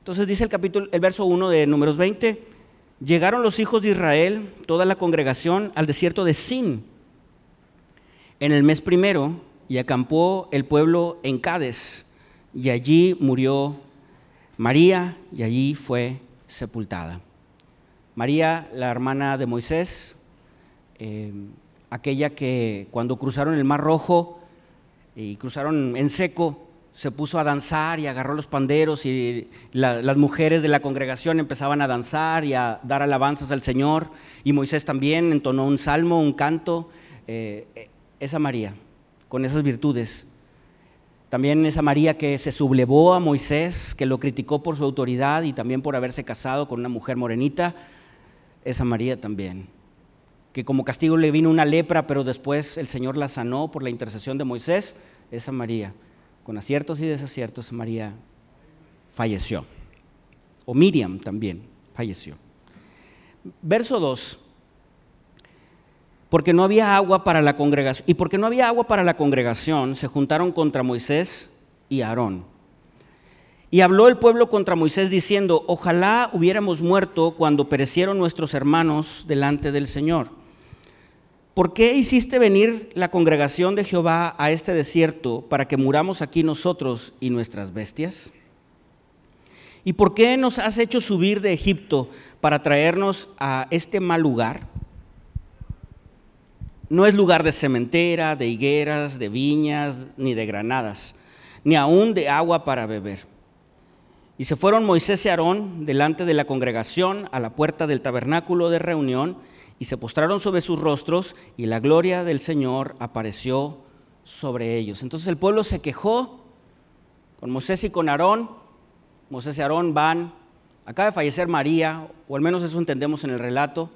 Entonces dice el capítulo, el verso 1 de Números 20, llegaron los hijos de Israel, toda la congregación, al desierto de Sin en el mes primero y acampó el pueblo en Cádiz y allí murió María y allí fue sepultada. María, la hermana de Moisés, eh, aquella que cuando cruzaron el Mar Rojo y cruzaron en seco, se puso a danzar y agarró los panderos y las mujeres de la congregación empezaban a danzar y a dar alabanzas al Señor y Moisés también entonó un salmo, un canto. Eh, esa María, con esas virtudes. También esa María que se sublevó a Moisés, que lo criticó por su autoridad y también por haberse casado con una mujer morenita, esa María también. Que como castigo le vino una lepra, pero después el Señor la sanó por la intercesión de Moisés, esa María. Con aciertos y desaciertos, María falleció. O Miriam también falleció. Verso 2 porque no había agua para la congregación. Y porque no había agua para la congregación, se juntaron contra Moisés y Aarón. Y habló el pueblo contra Moisés diciendo, ojalá hubiéramos muerto cuando perecieron nuestros hermanos delante del Señor. ¿Por qué hiciste venir la congregación de Jehová a este desierto para que muramos aquí nosotros y nuestras bestias? ¿Y por qué nos has hecho subir de Egipto para traernos a este mal lugar? No es lugar de cementera, de higueras, de viñas, ni de granadas, ni aún de agua para beber. Y se fueron Moisés y Aarón delante de la congregación a la puerta del tabernáculo de reunión y se postraron sobre sus rostros y la gloria del Señor apareció sobre ellos. Entonces el pueblo se quejó con Moisés y con Aarón. Moisés y Aarón van, acaba de fallecer María, o al menos eso entendemos en el relato,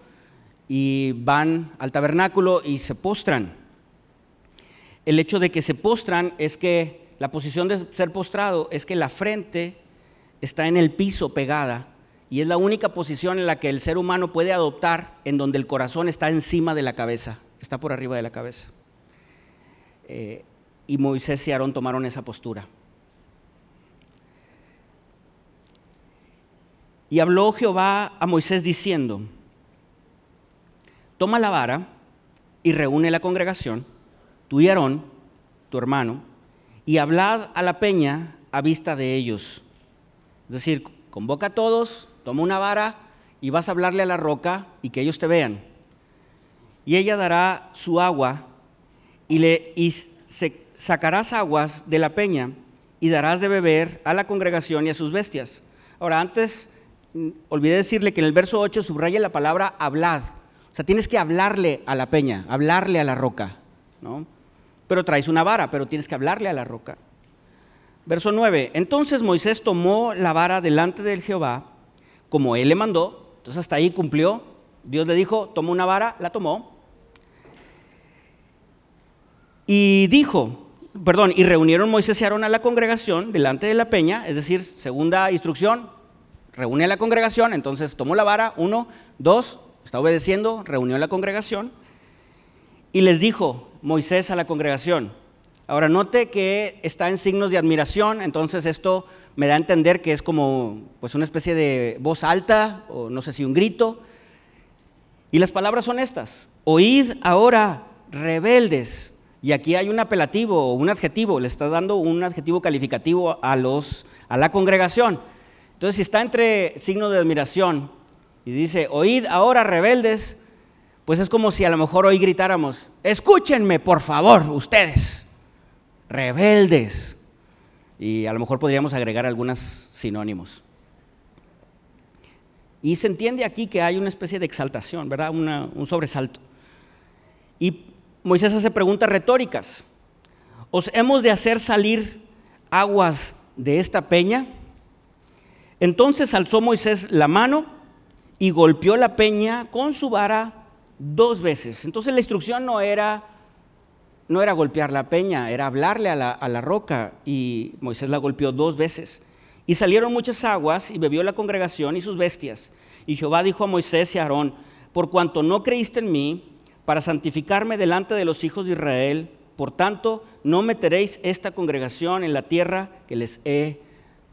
y van al tabernáculo y se postran. El hecho de que se postran es que la posición de ser postrado es que la frente está en el piso pegada y es la única posición en la que el ser humano puede adoptar en donde el corazón está encima de la cabeza, está por arriba de la cabeza. Eh, y Moisés y Aarón tomaron esa postura. Y habló Jehová a Moisés diciendo, toma la vara y reúne la congregación, tú y Aarón, tu hermano, y hablad a la peña a vista de ellos. Es decir, convoca a todos, toma una vara y vas a hablarle a la roca y que ellos te vean. Y ella dará su agua y, le, y se, sacarás aguas de la peña y darás de beber a la congregación y a sus bestias. Ahora, antes, mm, olvidé decirle que en el verso 8 subraya la palabra hablad. O sea, tienes que hablarle a la peña, hablarle a la roca, ¿no? Pero traes una vara, pero tienes que hablarle a la roca. Verso 9. Entonces Moisés tomó la vara delante del Jehová, como él le mandó. Entonces hasta ahí cumplió. Dios le dijo, toma una vara, la tomó. Y dijo, perdón, y reunieron Moisés y Aarón a la congregación delante de la peña, es decir, segunda instrucción, reúne a la congregación, entonces tomó la vara, uno, dos, está obedeciendo, reunió a la congregación y les dijo Moisés a la congregación, ahora note que está en signos de admiración, entonces esto me da a entender que es como pues una especie de voz alta o no sé si un grito. Y las palabras son estas, oíd ahora rebeldes. Y aquí hay un apelativo o un adjetivo, le está dando un adjetivo calificativo a, los, a la congregación. Entonces, si está entre signo de admiración y dice, oíd ahora rebeldes, pues es como si a lo mejor hoy gritáramos, escúchenme por favor ustedes, rebeldes. Y a lo mejor podríamos agregar algunos sinónimos. Y se entiende aquí que hay una especie de exaltación, ¿verdad? un sobresalto. Y Moisés hace preguntas retóricas. ¿Os hemos de hacer salir aguas de esta peña? Entonces alzó Moisés la mano y golpeó la peña con su vara dos veces. Entonces la instrucción no era, no era golpear la peña, era hablarle a la, a la roca y Moisés la golpeó dos veces. Y salieron muchas aguas y bebió la congregación y sus bestias. Y Jehová dijo a Moisés y a Aarón, por cuanto no creíste en mí, para santificarme delante de los hijos de Israel, por tanto, no meteréis esta congregación en la tierra que les he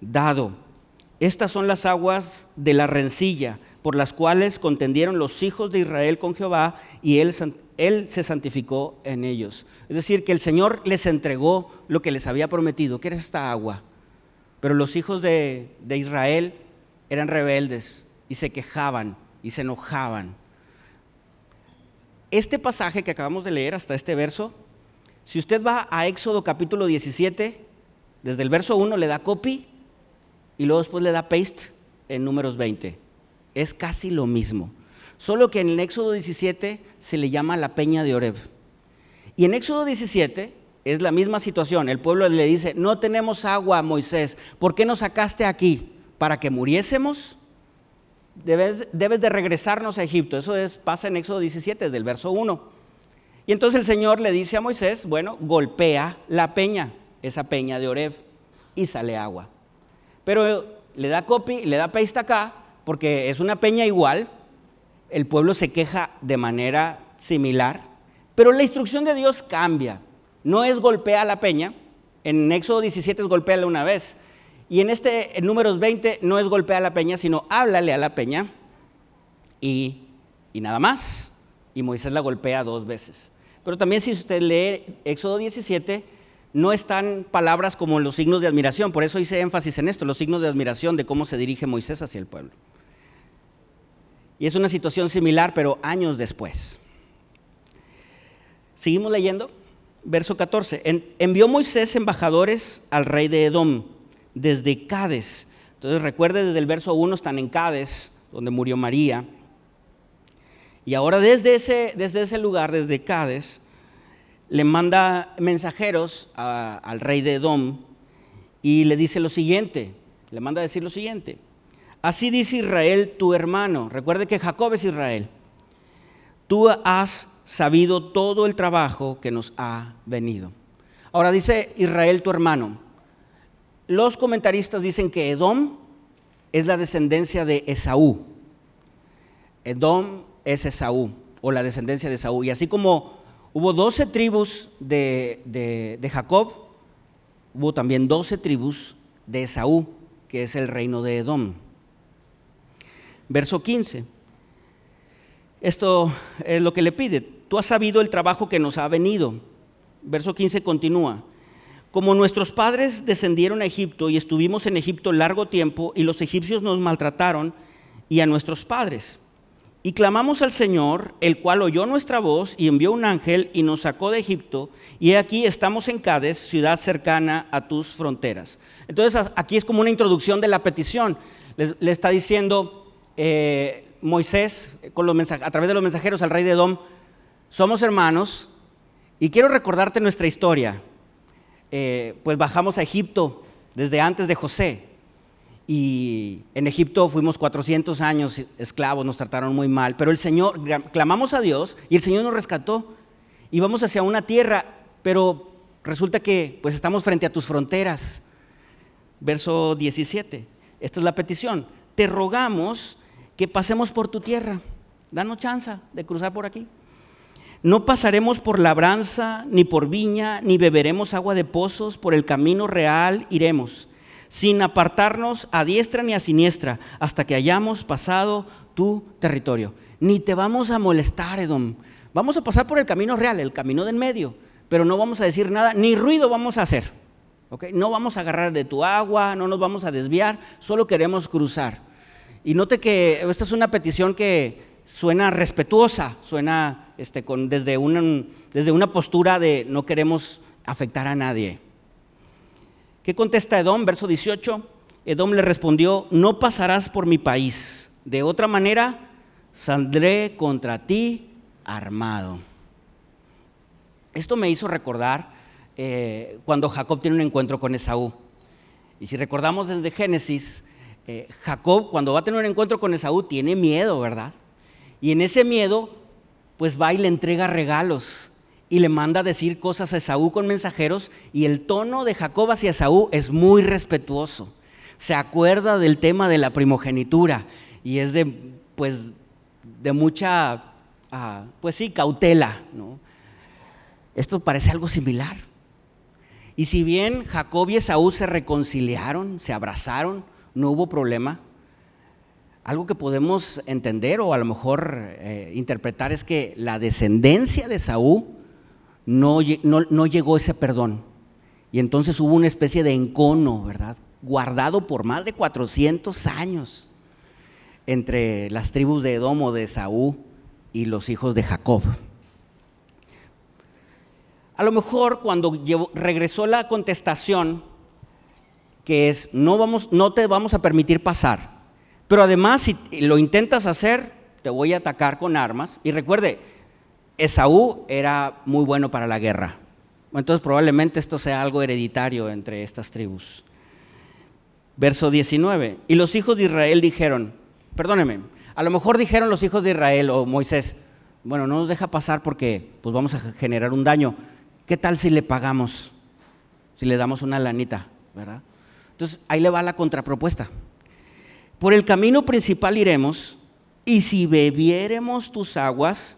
dado. estas son las aguas de la rencilla, por las cuales contendieron los hijos de Israel con Jehová, y él, se santificó en ellos. Es decir, que el Señor les entregó lo que les había prometido, que era esta agua. Pero los hijos de, de Israel eran rebeldes y se quejaban y se enojaban. Este pasaje que acabamos de leer hasta este verso, si usted va a Éxodo capítulo 17, desde el verso 1 le da copy y luego después le da paste en números 20. Es casi lo mismo. Solo que en el Éxodo 17 se le llama la peña de Oreb. Y en Éxodo 17 es la misma situación. El pueblo le dice, no tenemos agua, Moisés. ¿Por qué nos sacaste aquí? ¿Para que muriésemos? Debes, debes de regresarnos a Egipto. Eso es, pasa en Éxodo 17, desde el verso 1. Y entonces el Señor le dice a Moisés, bueno, golpea la peña, esa peña de Oreb, y sale agua. Pero le da copy, le da paste acá, porque es una peña igual, el pueblo se queja de manera similar, pero la instrucción de Dios cambia. No es golpea la peña, en Éxodo 17 es golpearla una vez, y en este, en números 20, no es golpea la peña, sino háblale a la peña y, y nada más. Y Moisés la golpea dos veces. Pero también si usted lee Éxodo 17, no están palabras como los signos de admiración, por eso hice énfasis en esto, los signos de admiración de cómo se dirige Moisés hacia el pueblo. Y es una situación similar, pero años después. Seguimos leyendo, verso 14. envió Moisés embajadores al rey de Edom desde Cádiz. Entonces recuerde, desde el verso 1 están en Cádiz, donde murió María. Y ahora desde ese, desde ese lugar, desde Cádiz, le manda mensajeros al rey de Edom y le dice lo siguiente, le manda decir lo siguiente. Así dice Israel, tu hermano. Recuerde que Jacob es Israel. Tú has sabido todo el trabajo que nos ha venido. Ahora dice Israel, tu hermano. Los comentaristas dicen que Edom es la descendencia de Esaú. Edom es Esaú, o la descendencia de Esaú. Y así como hubo doce tribus de, de Jacob, hubo también doce tribus de Esaú, que es el reino de Edom. Verso 15. Esto es lo que le pide. Tú has sabido el trabajo que nos ha venido. Verso 15 continúa. Como nuestros padres descendieron a Egipto y estuvimos en Egipto largo tiempo y los egipcios nos maltrataron y a nuestros padres. Y clamamos al Señor, el cual oyó nuestra voz y envió un ángel y nos sacó de Egipto. Y aquí estamos en Cádiz, ciudad cercana a tus fronteras. Entonces aquí es como una introducción de la petición. Le, está diciendo, eh, Moisés, con a través de los mensajeros al rey de Edom, somos hermanos y quiero recordarte nuestra historia. Eh, pues bajamos a Egipto desde antes de José y en Egipto fuimos 400 años esclavos, nos trataron muy mal, pero el Señor, clamamos a Dios y el Señor nos rescató y vamos hacia una tierra, pero resulta que pues estamos frente a tus fronteras. Verso 17, esta es la petición, te rogamos que pasemos por tu tierra. Danos chance de cruzar por aquí. No pasaremos por labranza, ni por viña, ni beberemos agua de pozos, por el camino real iremos, sin apartarnos a diestra ni a siniestra, hasta que hayamos pasado tu territorio. Ni te vamos a molestar, Edom. Vamos a pasar por el camino real, el camino del medio, pero no vamos a decir nada, ni ruido vamos a hacer. No vamos a agarrar de tu agua, no nos vamos a desviar, solo queremos cruzar. Y note que esta es una petición que suena respetuosa, suena este, desde, una, desde una postura de no queremos afectar a nadie. ¿Qué contesta Edom? Verso 18. Edom le respondió, no pasarás por mi país. De otra manera, saldré contra ti armado. Esto me hizo recordar eh, cuando Jacob tiene un encuentro con Esaú. Y si recordamos desde Génesis, eh, Jacob cuando va a tener un encuentro con Esaú tiene miedo, ¿verdad? Y en ese miedo, pues va y le entrega regalos y le manda a decir cosas a Esaú con mensajeros y el tono de Jacob hacia Esaú es muy respetuoso. Se acuerda del tema de la primogenitura y es de, pues, de mucha, ah, pues sí, cautela. ¿no? Esto parece algo similar. Y si bien Jacob y Esaú se reconciliaron, se abrazaron, no hubo problema. Algo que podemos entender o a lo mejor eh, interpretar es que la descendencia de Saúl no, no llegó ese perdón. Y entonces hubo una especie de encono, ¿verdad? Guardado por más de 400 años entre las tribus de Edom o de Saúl y los hijos de Jacob. A lo mejor cuando regresó la contestación, que es no, vamos, no te vamos a permitir pasar, pero además si lo intentas hacer, te voy a atacar con armas. Y recuerde, Esaú era muy bueno para la guerra. Entonces probablemente esto sea algo hereditario entre estas tribus. Verso 19. Y los hijos de Israel dijeron, perdóneme, a lo mejor dijeron los hijos de Israel o Moisés, bueno, no nos deja pasar porque pues vamos a generar un daño. ¿Qué tal si le pagamos? Si le damos una lanita, ¿verdad? Entonces ahí le va la contrapropuesta. Por el camino principal iremos y si bebiéremos tus aguas,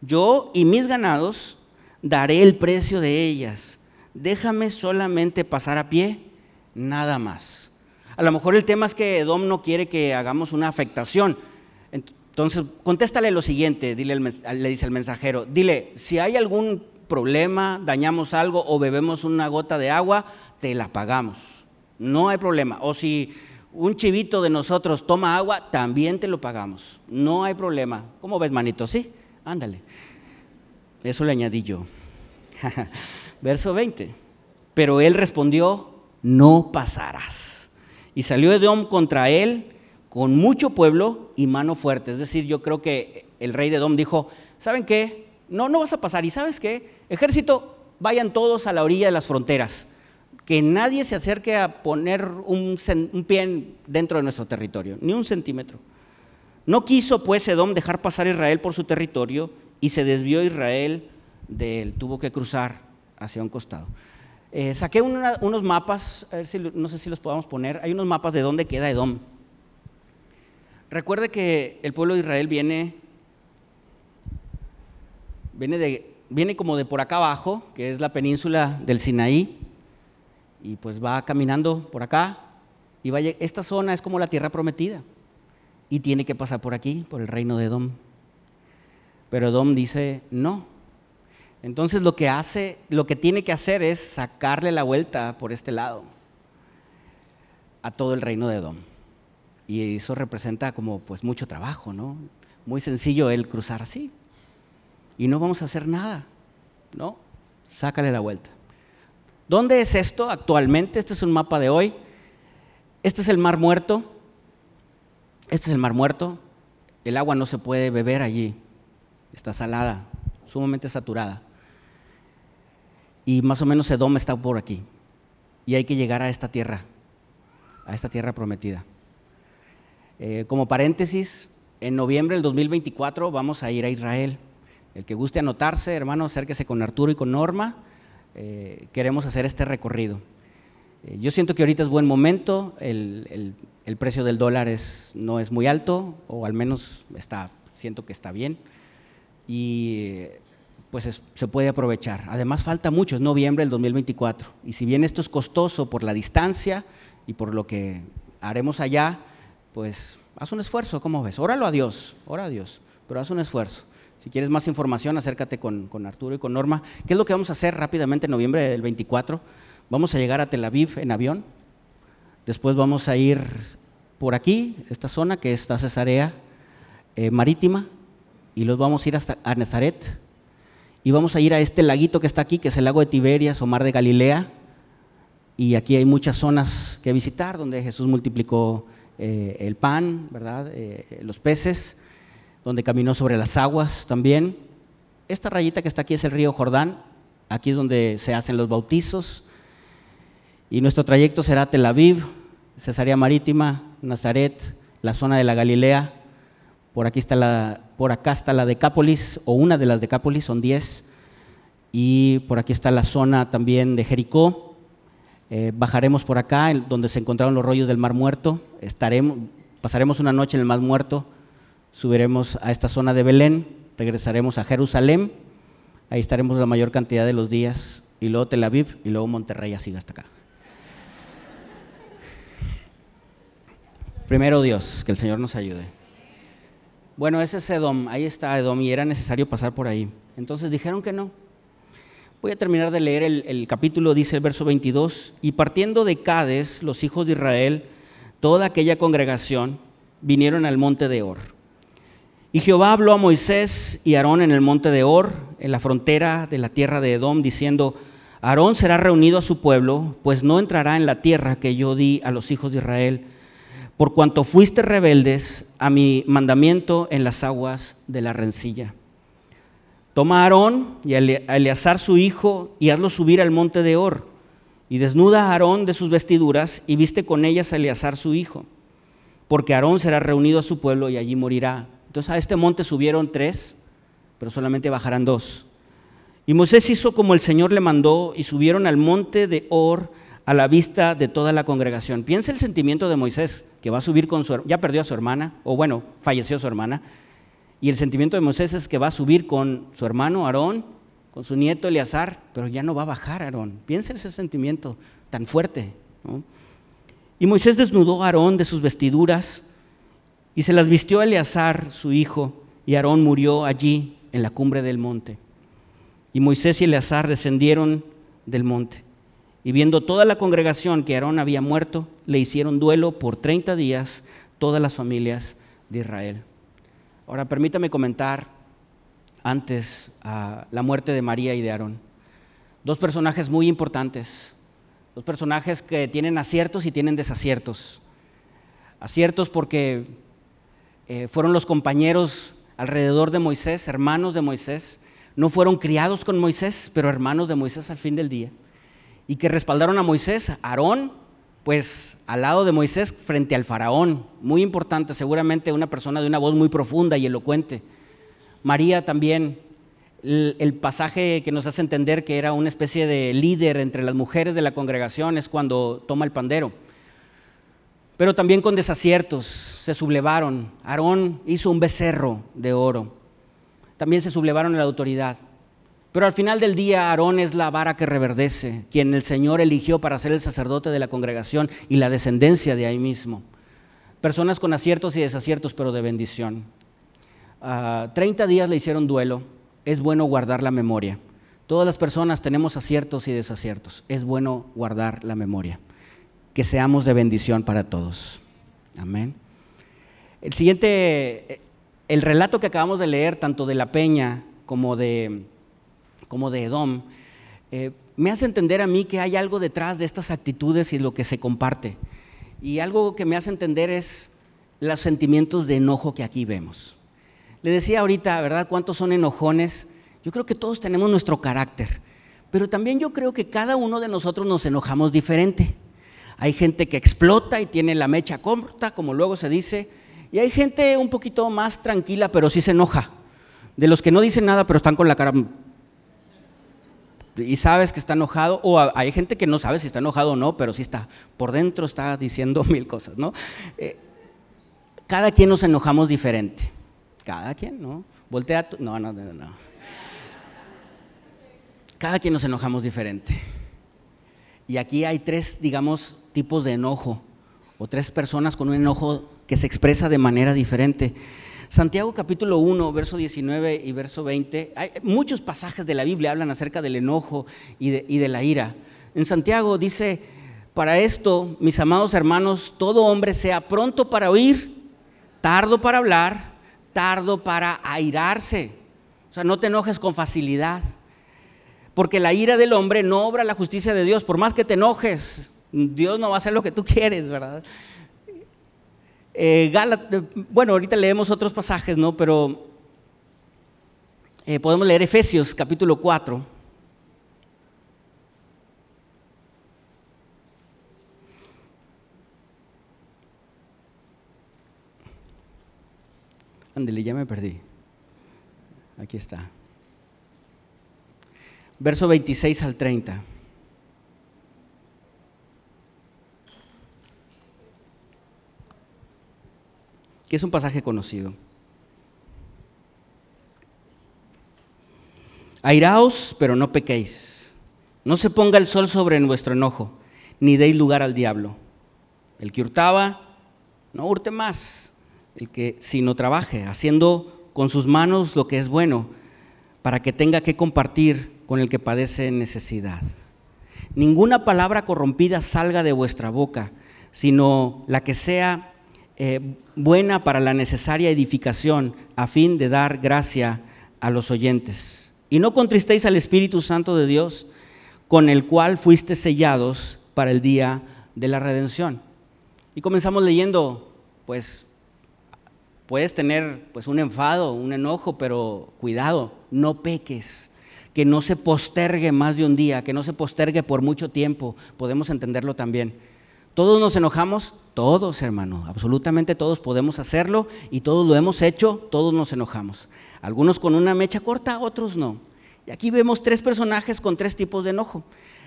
yo y mis ganados daré el precio de ellas. Déjame solamente pasar a pie, nada más. A lo mejor el tema es que Edom no quiere que hagamos una afectación. Entonces, contéstale lo siguiente, dile, le dice el mensajero, dile, si hay algún problema, dañamos algo o bebemos una gota de agua, te la pagamos. No hay problema. O si un chivito de nosotros toma agua, también te lo pagamos. No hay problema. ¿Cómo ves, manito? Sí, ándale. Eso le añadí yo. Verso 20. Pero él respondió, no pasarás y salió Edom contra él con mucho pueblo y mano fuerte. Es decir, yo creo que el rey de Edom dijo, ¿saben qué? No, no vas a pasar. ¿Y sabes qué? Ejército, vayan todos a la orilla de las fronteras. Que nadie se acerque a poner un, un pie dentro de nuestro territorio, ni un centímetro. No quiso pues Edom dejar pasar a Israel por su territorio y se desvió Israel de él. Tuvo que cruzar hacia un costado. Eh, saqué unos mapas, a ver si, no sé si los podamos poner, hay unos mapas de dónde queda Edom. Recuerde que el pueblo de Israel viene, viene, de, viene como de por acá abajo, que es la península del Sinaí, y pues va caminando por acá, y vaya, esta zona es como la tierra prometida, y tiene que pasar por aquí, por el reino de Edom. Pero Edom dice, no, entonces lo que hace, lo que tiene que hacer es sacarle la vuelta por este lado a todo el reino de Edom. Y eso representa como pues mucho trabajo, ¿no? Muy sencillo el cruzar así. Y no vamos a hacer nada, ¿no? Sácale la vuelta. ¿Dónde es esto actualmente? Este es un mapa de hoy. Este es el Mar Muerto. Este es el Mar Muerto. El agua no se puede beber allí. Está salada, sumamente saturada y más o menos Edom está por aquí. Y hay que llegar a esta tierra, a esta tierra prometida. Eh, como paréntesis, en noviembre del 2024 vamos a ir a Israel. El que guste anotarse, hermano, acérquese con Arturo y con Norma. Eh, queremos hacer este recorrido. Eh, yo siento que ahorita es buen momento, el, el precio del dólar es, no es muy alto, o al menos está, siento que está bien. Y pues se puede aprovechar. Además falta mucho, es noviembre del 2024. Y si bien esto es costoso por la distancia y por lo que haremos allá, pues haz un esfuerzo, ¿cómo ves? Óralo a Dios, ora a Dios, pero haz un esfuerzo. Si quieres más información, acércate con, con, Arturo y con Norma. ¿Qué es lo que vamos a hacer rápidamente en noviembre del 24? Vamos a llegar a Tel Aviv en avión. Después vamos a ir por aquí, esta zona que está Cesarea eh, Marítima, y los vamos a ir hasta a Nazaret, y vamos a ir a este laguito que está aquí, que es el lago de Tiberias o mar de Galilea. Y aquí hay muchas zonas que visitar donde Jesús multiplicó eh, el pan, ¿verdad? Eh, los peces, donde caminó sobre las aguas también. Esta rayita que está aquí es el río Jordán. Aquí es donde se hacen los bautizos. Y nuestro trayecto será Tel Aviv, Cesarea Marítima, Nazaret, la zona de la Galilea, por, aquí está la, por acá está la Decápolis, o una de las Decápolis, son 10. Y por aquí está la zona también de Jericó. Eh, bajaremos por acá, donde se encontraron los rollos del Mar Muerto. Estaremos, pasaremos una noche en el Mar Muerto. Subiremos a esta zona de Belén. Regresaremos a Jerusalén. Ahí estaremos la mayor cantidad de los días. Y luego Tel Aviv y luego Monterrey, así hasta acá. Primero Dios, que el Señor nos ayude. Bueno, ese es Edom, ahí está Edom y era necesario pasar por ahí. Entonces dijeron que no. Voy a terminar de leer el, capítulo, dice el verso 22, y partiendo de Cades, los hijos de Israel, toda aquella congregación, vinieron al monte de Or. Y Jehová habló a Moisés y Aarón en el monte de Or, en la frontera de la tierra de Edom, diciendo, Aarón será reunido a su pueblo, pues no entrará en la tierra que yo di a los hijos de Israel por cuanto fuiste rebeldes a mi mandamiento en las aguas de la rencilla. Toma a Aarón y a Eleazar su hijo y hazlo subir al monte de Or, y desnuda a Aarón de sus vestiduras y viste con ellas a Eleazar su hijo, porque Aarón será reunido a su pueblo y allí morirá. Entonces a este monte subieron tres, pero solamente bajarán dos. Y Moisés hizo como el Señor le mandó y subieron al monte de Or a la vista de toda la congregación. Piensa el sentimiento de Moisés, que va a subir con su ya perdió a su hermana, o bueno, falleció su hermana, y el sentimiento de Moisés es que va a subir con su hermano Aarón, con su nieto Eleazar, pero ya no va a bajar Aarón. Piensa ese sentimiento tan fuerte. Y Moisés desnudó a Aarón de sus vestiduras y se las vistió a Eleazar, su hijo, y Aarón murió allí en la cumbre del monte. Y Moisés y Eleazar descendieron del monte. Y viendo toda la congregación que Aarón había muerto, le hicieron duelo por 30 días todas las familias de Israel. Ahora permítame comentar antes la muerte de María y de Aarón. Dos personajes muy importantes, dos personajes que tienen aciertos y tienen desaciertos. Aciertos porque eh, fueron los compañeros alrededor de Moisés, hermanos de Moisés. No fueron criados con Moisés, pero hermanos de Moisés al fin del día y que respaldaron a Moisés, Aarón, pues al lado de Moisés frente al faraón, muy importante, seguramente una persona de una voz muy profunda y elocuente. María también, el, pasaje que nos hace entender que era una especie de líder entre las mujeres de la congregación es cuando toma el pandero. Pero también con desaciertos, se sublevaron. Aarón hizo un becerro de oro. También se sublevaron en la autoridad. Pero al final del día Aarón es la vara que reverdece, quien el Señor eligió para ser el sacerdote de la congregación y la descendencia de ahí mismo. Personas con aciertos y desaciertos, pero de bendición. Ah, treinta días le hicieron duelo, es bueno guardar la memoria. Todas las personas tenemos aciertos y desaciertos, es bueno guardar la memoria. Que seamos de bendición para todos. Amén. El siguiente, el relato que acabamos de leer, tanto de la peña como de como de Edom, eh, me hace entender a mí que hay algo detrás de estas actitudes y lo que se comparte. Y algo que me hace entender es los sentimientos de enojo que aquí vemos. Le decía ahorita, ¿verdad? ¿Cuántos son enojones? Yo creo que todos tenemos nuestro carácter, pero también yo creo que cada uno de nosotros nos enojamos diferente. Hay gente que explota y tiene la mecha corta, como luego se dice, y hay gente un poquito más tranquila, pero sí se enoja. De los que no dicen nada, pero están con la cara y sabes que está enojado, o hay gente que no sabe si está enojado o no, pero sí está, por dentro está diciendo mil cosas, ¿no? Eh, cada quien nos enojamos diferente, cada quien, ¿no? Voltea, no, no, no, no. Cada quien nos enojamos diferente. Y aquí hay tres, digamos, tipos de enojo, o tres personas con un enojo que se expresa de manera diferente. Santiago capítulo 1, verso 19 y verso 20, hay muchos pasajes de la Biblia hablan acerca del enojo y de, y de la ira. En Santiago dice, para esto, mis amados hermanos, todo hombre sea pronto para oír, tardo para hablar, tardo para airarse. O sea, no te enojes con facilidad. Porque la ira del hombre no obra la justicia de Dios. Por más que te enojes, Dios no va a hacer lo que tú quieres, ¿verdad? Eh, bueno, ahorita leemos otros pasajes, ¿no? Pero eh, podemos leer Efesios capítulo 4. Ándele, ya me perdí. Aquí está. Verso 26 al 30. Que es un pasaje conocido. Airaos, pero no pequéis. No se ponga el sol sobre vuestro enojo, ni deis lugar al diablo. El que hurtaba, no hurte más el que sino trabaje, haciendo con sus manos lo que es bueno, para que tenga que compartir con el que padece necesidad. Ninguna palabra corrompida salga de vuestra boca, sino la que sea eh, buena para la necesaria edificación, a fin de dar gracia a los oyentes. Y no contristéis al Espíritu Santo de Dios, con el cual fuiste sellados para el día de la redención. Y comenzamos leyendo, pues puedes tener pues un enfado, un enojo, pero cuidado, no peques, que no se postergue más de un día, que no se postergue por mucho tiempo, podemos entenderlo también. Todos nos enojamos, todos hermano, absolutamente todos podemos hacerlo y todos lo hemos hecho, todos nos enojamos. Algunos con una mecha corta, otros no. Y aquí vemos tres personajes con tres tipos de enojo.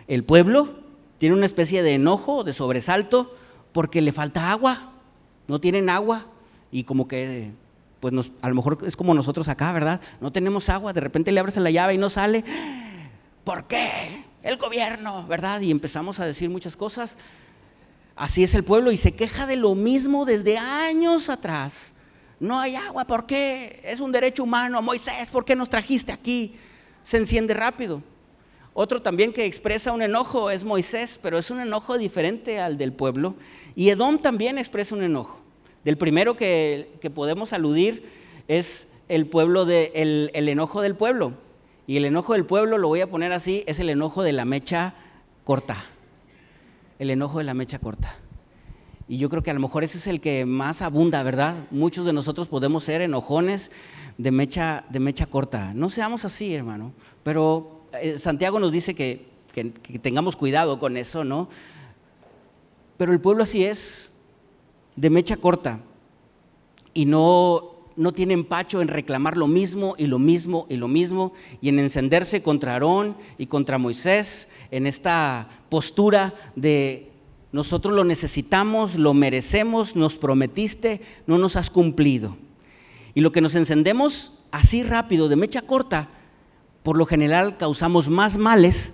El pueblo tiene una especie de enojo, de sobresalto, porque le falta agua, no tienen agua y como que, pues a lo mejor es como nosotros acá, ¿verdad? No tenemos agua, de repente le abres la llave y no sale. ¿Por qué? El gobierno, ¿verdad? Y empezamos a decir muchas cosas. Así es el pueblo y se queja de lo mismo desde años atrás. No hay agua, ¿por qué? Es un derecho humano. Moisés, ¿por qué nos trajiste aquí? se enciende rápido. Otro también que expresa un enojo es Moisés, pero es un enojo diferente al del pueblo. Y Edom también expresa un enojo. Del primero que, podemos aludir es el pueblo de, el, enojo del pueblo. Y el enojo del pueblo, lo voy a poner así, es el enojo de la mecha corta. El enojo de la mecha corta. Y yo creo que a lo mejor ese es el que más abunda, ¿verdad? Muchos de nosotros podemos ser enojones de mecha, de mecha corta. No seamos así, hermano. Pero eh, Santiago nos dice que, tengamos cuidado con eso, ¿no? Pero el pueblo así es, de mecha corta. Y no, no tiene empacho en reclamar lo mismo y lo mismo y lo mismo y en encenderse contra Aarón y contra Moisés en esta postura de nosotros lo necesitamos, lo merecemos, nos prometiste, no nos has cumplido. Y lo que nos encendemos así rápido, de mecha corta, por lo general causamos más males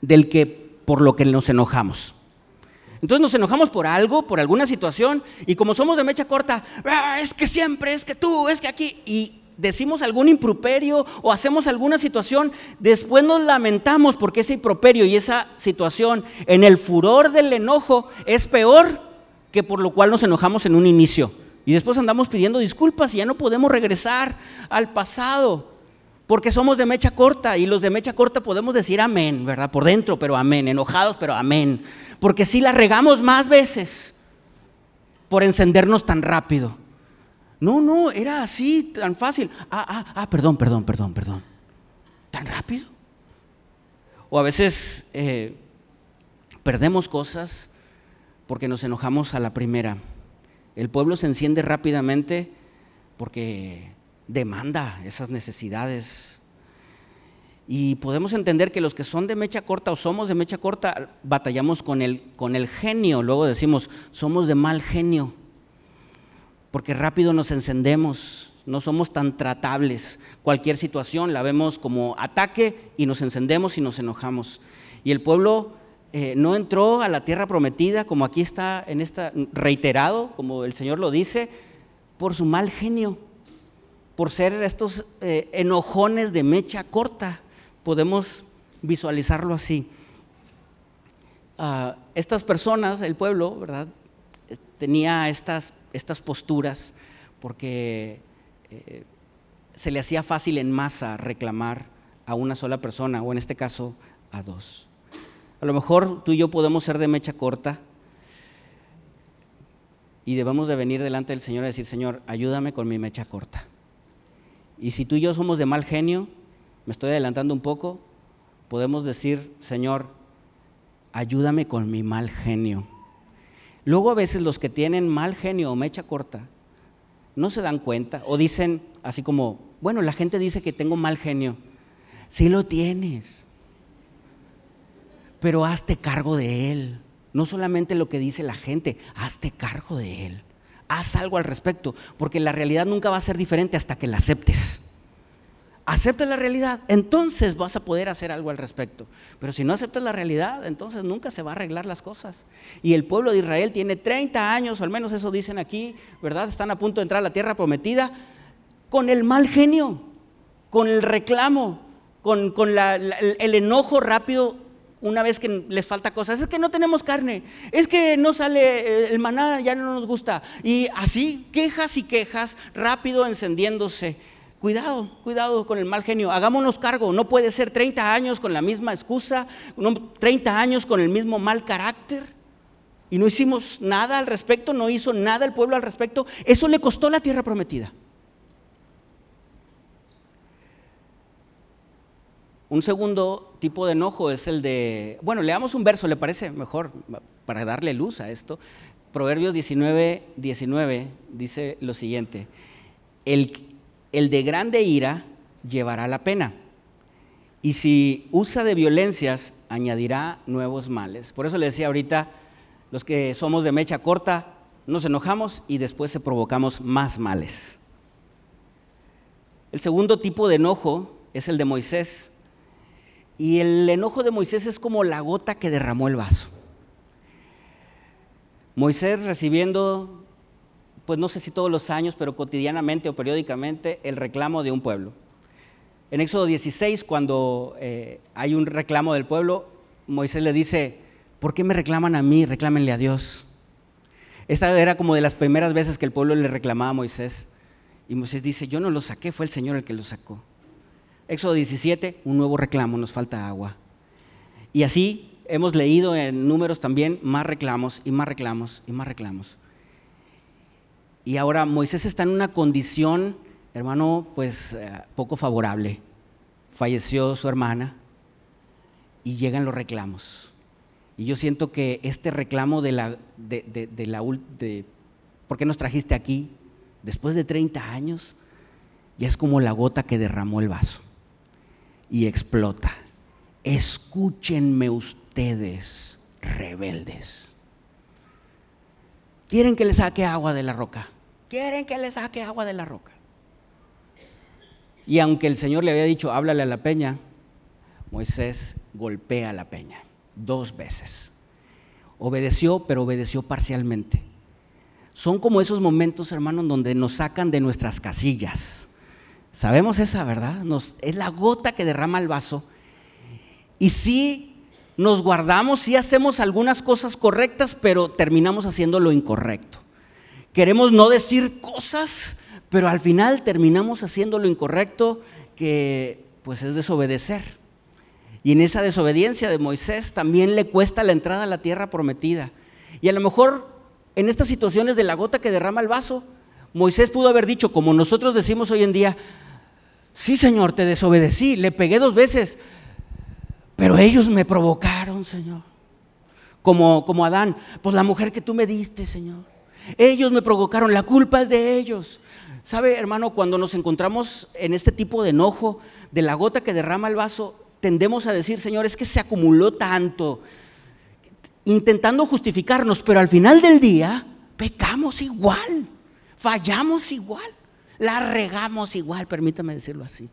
del que por lo que nos enojamos. Entonces nos enojamos por algo, por alguna situación, y como somos de mecha corta, ah, es que siempre, es que tú, es que aquí, y decimos algún improperio o hacemos alguna situación, después nos lamentamos porque ese improperio y esa situación en el furor del enojo es peor que por lo cual nos enojamos en un inicio. Y después andamos pidiendo disculpas y ya no podemos regresar al pasado. Porque somos de mecha corta y los de mecha corta podemos decir amén, ¿verdad? Por dentro, pero amén. Enojados, pero amén. Porque si la regamos más veces por encendernos tan rápido. No, no, era así, tan fácil. Ah, ah, ah, perdón, perdón, perdón, perdón. ¿Tan rápido? O a veces eh, perdemos cosas porque nos enojamos a la primera. El pueblo se enciende rápidamente porque demanda esas necesidades. Y podemos entender que los que son de mecha corta o somos de mecha corta, batallamos con el, con el genio. Luego decimos, somos de mal genio. Porque rápido nos encendemos, no somos tan tratables. Cualquier situación la vemos como ataque y nos encendemos y nos enojamos. Y el pueblo eh, no entró a la tierra prometida, como aquí está en esta reiterado, como el Señor lo dice, por su mal genio, por ser estos eh, enojones de mecha corta. Podemos visualizarlo así. Ah, estas personas, el pueblo, ¿verdad? Tenía estas, estas posturas porque eh, se le hacía fácil en masa reclamar a una sola persona, o en este caso a dos. A lo mejor tú y yo podemos ser de mecha corta y debemos de venir delante del Señor y decir, Señor, ayúdame con mi mecha corta. Y si tú y yo somos de mal genio, me estoy adelantando un poco, podemos decir, Señor, ayúdame con mi mal genio. Luego a veces los que tienen mal genio o mecha corta no se dan cuenta o dicen así como, bueno, la gente dice que tengo mal genio. Sí lo tienes pero hazte cargo de él. No solamente lo que dice la gente, hazte cargo de él. Haz algo al respecto, porque la realidad nunca va a ser diferente hasta que la aceptes. aceptas la realidad, entonces vas a poder hacer algo al respecto. Pero si no aceptas la realidad, entonces nunca se va a arreglar las cosas. Y el pueblo de Israel tiene 30 años, o al menos eso dicen aquí, ¿verdad? Están a punto de entrar a la tierra prometida con el mal genio, con el reclamo, con, el enojo rápido una vez que les falta cosas. Es que no tenemos carne, es que no sale eh, el maná, ya no nos gusta. Y así, quejas y quejas, rápido encendiéndose. Cuidado, cuidado con el mal genio. Hagámonos cargo. No puede ser 30 años con la misma excusa, 30 años con el mismo mal carácter. Y no hicimos nada al respecto, no hizo nada el pueblo al respecto. Eso le costó la tierra prometida. Un segundo tipo de enojo es el de, bueno, leamos un verso, ¿le parece mejor para darle luz a esto? Proverbios 19, 19 dice lo siguiente, el, el de grande ira llevará la pena, y si usa de violencias, añadirá nuevos males. Por eso le decía ahorita, los que somos de mecha corta, nos enojamos y después se provocamos más males. El segundo tipo de enojo es el de Moisés. Y el enojo de Moisés es como la gota que derramó el vaso. Moisés recibiendo, pues no sé si todos los años, pero cotidianamente o periódicamente, el reclamo de un pueblo. En Éxodo 16, cuando eh, hay un reclamo del pueblo, Moisés le dice, ¿por qué me reclaman a mí? Reclámenle a Dios. Esta era como de las primeras veces que el pueblo le reclamaba a Moisés. Y Moisés dice, yo no lo saqué, fue el Señor el que lo sacó. Éxodo 17, un nuevo reclamo, nos falta agua. Y así hemos leído en números también más reclamos y más reclamos y más reclamos. Y ahora Moisés está en una condición, hermano, pues eh, poco favorable. Falleció su hermana y llegan los reclamos. Y yo siento que este reclamo de la, de, de, de la, ¿por qué nos trajiste aquí? Después de 30 años, ya es como la gota que derramó el vaso y explota. Escúchenme ustedes, rebeldes. ¿Quieren que le saque agua de la roca? ¿Quieren que le saque agua de la roca? Y aunque el Señor le había dicho, háblale a la peña, Moisés golpea a la peña dos veces. Obedeció, pero obedeció parcialmente. Son como esos momentos, hermanos, donde nos sacan de nuestras casillas Sabemos esa, ¿verdad? es la gota que derrama el vaso. Y sí nos guardamos, sí hacemos algunas cosas correctas, pero terminamos haciendo lo incorrecto. Queremos no decir cosas, pero al final terminamos haciendo lo incorrecto, que pues es desobedecer. Y en esa desobediencia de Moisés también le cuesta la entrada a la tierra prometida. Y a lo mejor en estas situaciones de la gota que derrama el vaso, Moisés pudo haber dicho, como nosotros decimos hoy en día, sí Señor, te desobedecí, le pegué dos veces, pero ellos me provocaron, Señor. Como, como Adán, pues la mujer que tú me diste, Señor. Ellos me provocaron, la culpa es de ellos. ¿Sabe, hermano, cuando nos encontramos en este tipo de enojo, de la gota que derrama el vaso, tendemos a decir, Señor, es que se acumuló tanto, intentando justificarnos, pero al final del día pecamos igual fallamos igual, la regamos igual, permítame decirlo así,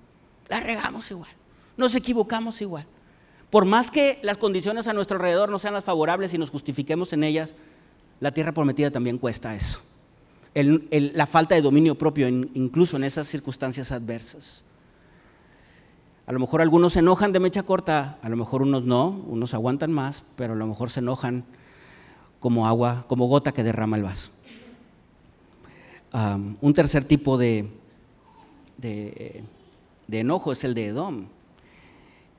la regamos igual, nos equivocamos igual. Por más que las condiciones a nuestro alrededor no sean las favorables y nos justifiquemos en ellas, la tierra prometida también cuesta eso. la falta de dominio propio, incluso en esas circunstancias adversas. A lo mejor algunos se enojan de mecha corta, a lo mejor unos no, unos aguantan más, pero a lo mejor se enojan como agua, como gota que derrama el vaso un tercer tipo de, enojo es el de Edom.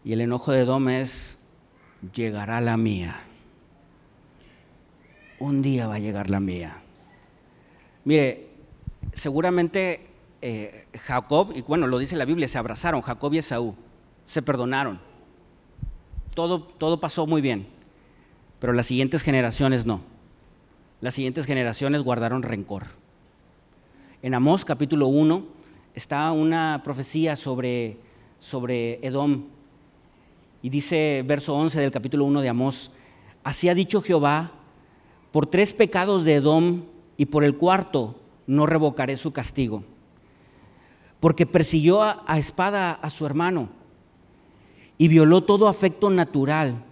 Y el enojo de Edom es, llegará la mía. Un día va a llegar la mía. Mire, seguramente eh, Jacob, y bueno, lo dice la Biblia, se abrazaron, Jacob y Esaú, se perdonaron. Todo, todo pasó muy bien, pero las siguientes generaciones no. Las siguientes generaciones guardaron rencor. En Amós capítulo 1 está una profecía sobre, sobre Edom. Y dice verso 11 del capítulo 1 de Amós, así ha dicho Jehová, por tres pecados de Edom y por el cuarto no revocaré su castigo. porque persiguió a, a espada a su hermano y violó todo afecto natural.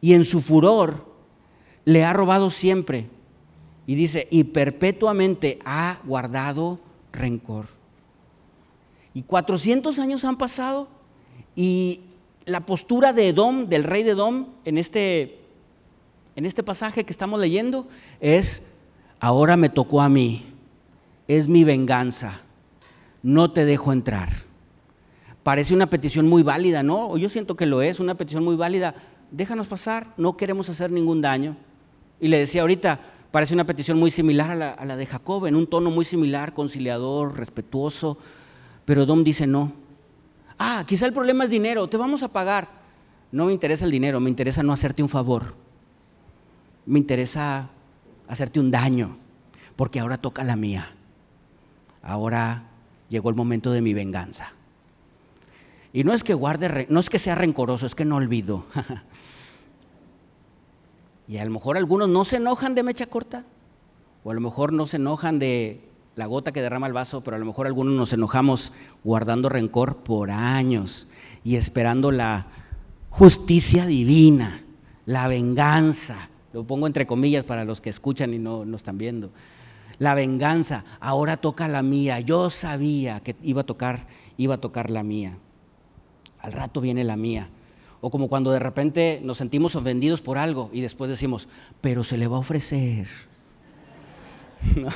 Y en su furor le ha robado siempre. Y dice, y perpetuamente ha guardado rencor. Y 400 años han pasado y la postura de Edom, del rey de Edom, en este, en este pasaje que estamos leyendo, es, ahora me tocó a mí, es mi venganza, no te dejo entrar. Parece una petición muy válida, ¿no? Yo siento que lo es, una petición muy válida. Déjanos pasar, no queremos hacer ningún daño. Y le decía ahorita, parece una petición muy similar a la, de Jacob, en un tono muy similar, conciliador, respetuoso, pero Edom dice no, Ah, quizá el problema es dinero, te vamos a pagar. No me interesa el dinero, me interesa no hacerte un favor. Me interesa hacerte un daño, porque ahora toca la mía. Ahora llegó el momento de mi venganza. Y no es que guarde, no es que sea rencoroso, es que no olvido. y a lo mejor algunos no se enojan de mecha corta, o a lo mejor no se enojan de la gota que derrama el vaso, pero a lo mejor algunos nos enojamos guardando rencor por años y esperando la justicia divina, la venganza. Lo pongo entre comillas para los que escuchan y no, no están viendo. La venganza, ahora toca la mía. Yo sabía que iba a tocar, iba a tocar la mía. Al rato viene la mía. O como cuando de repente nos sentimos ofendidos por algo y después decimos, pero se le va a ofrecer. ¿No?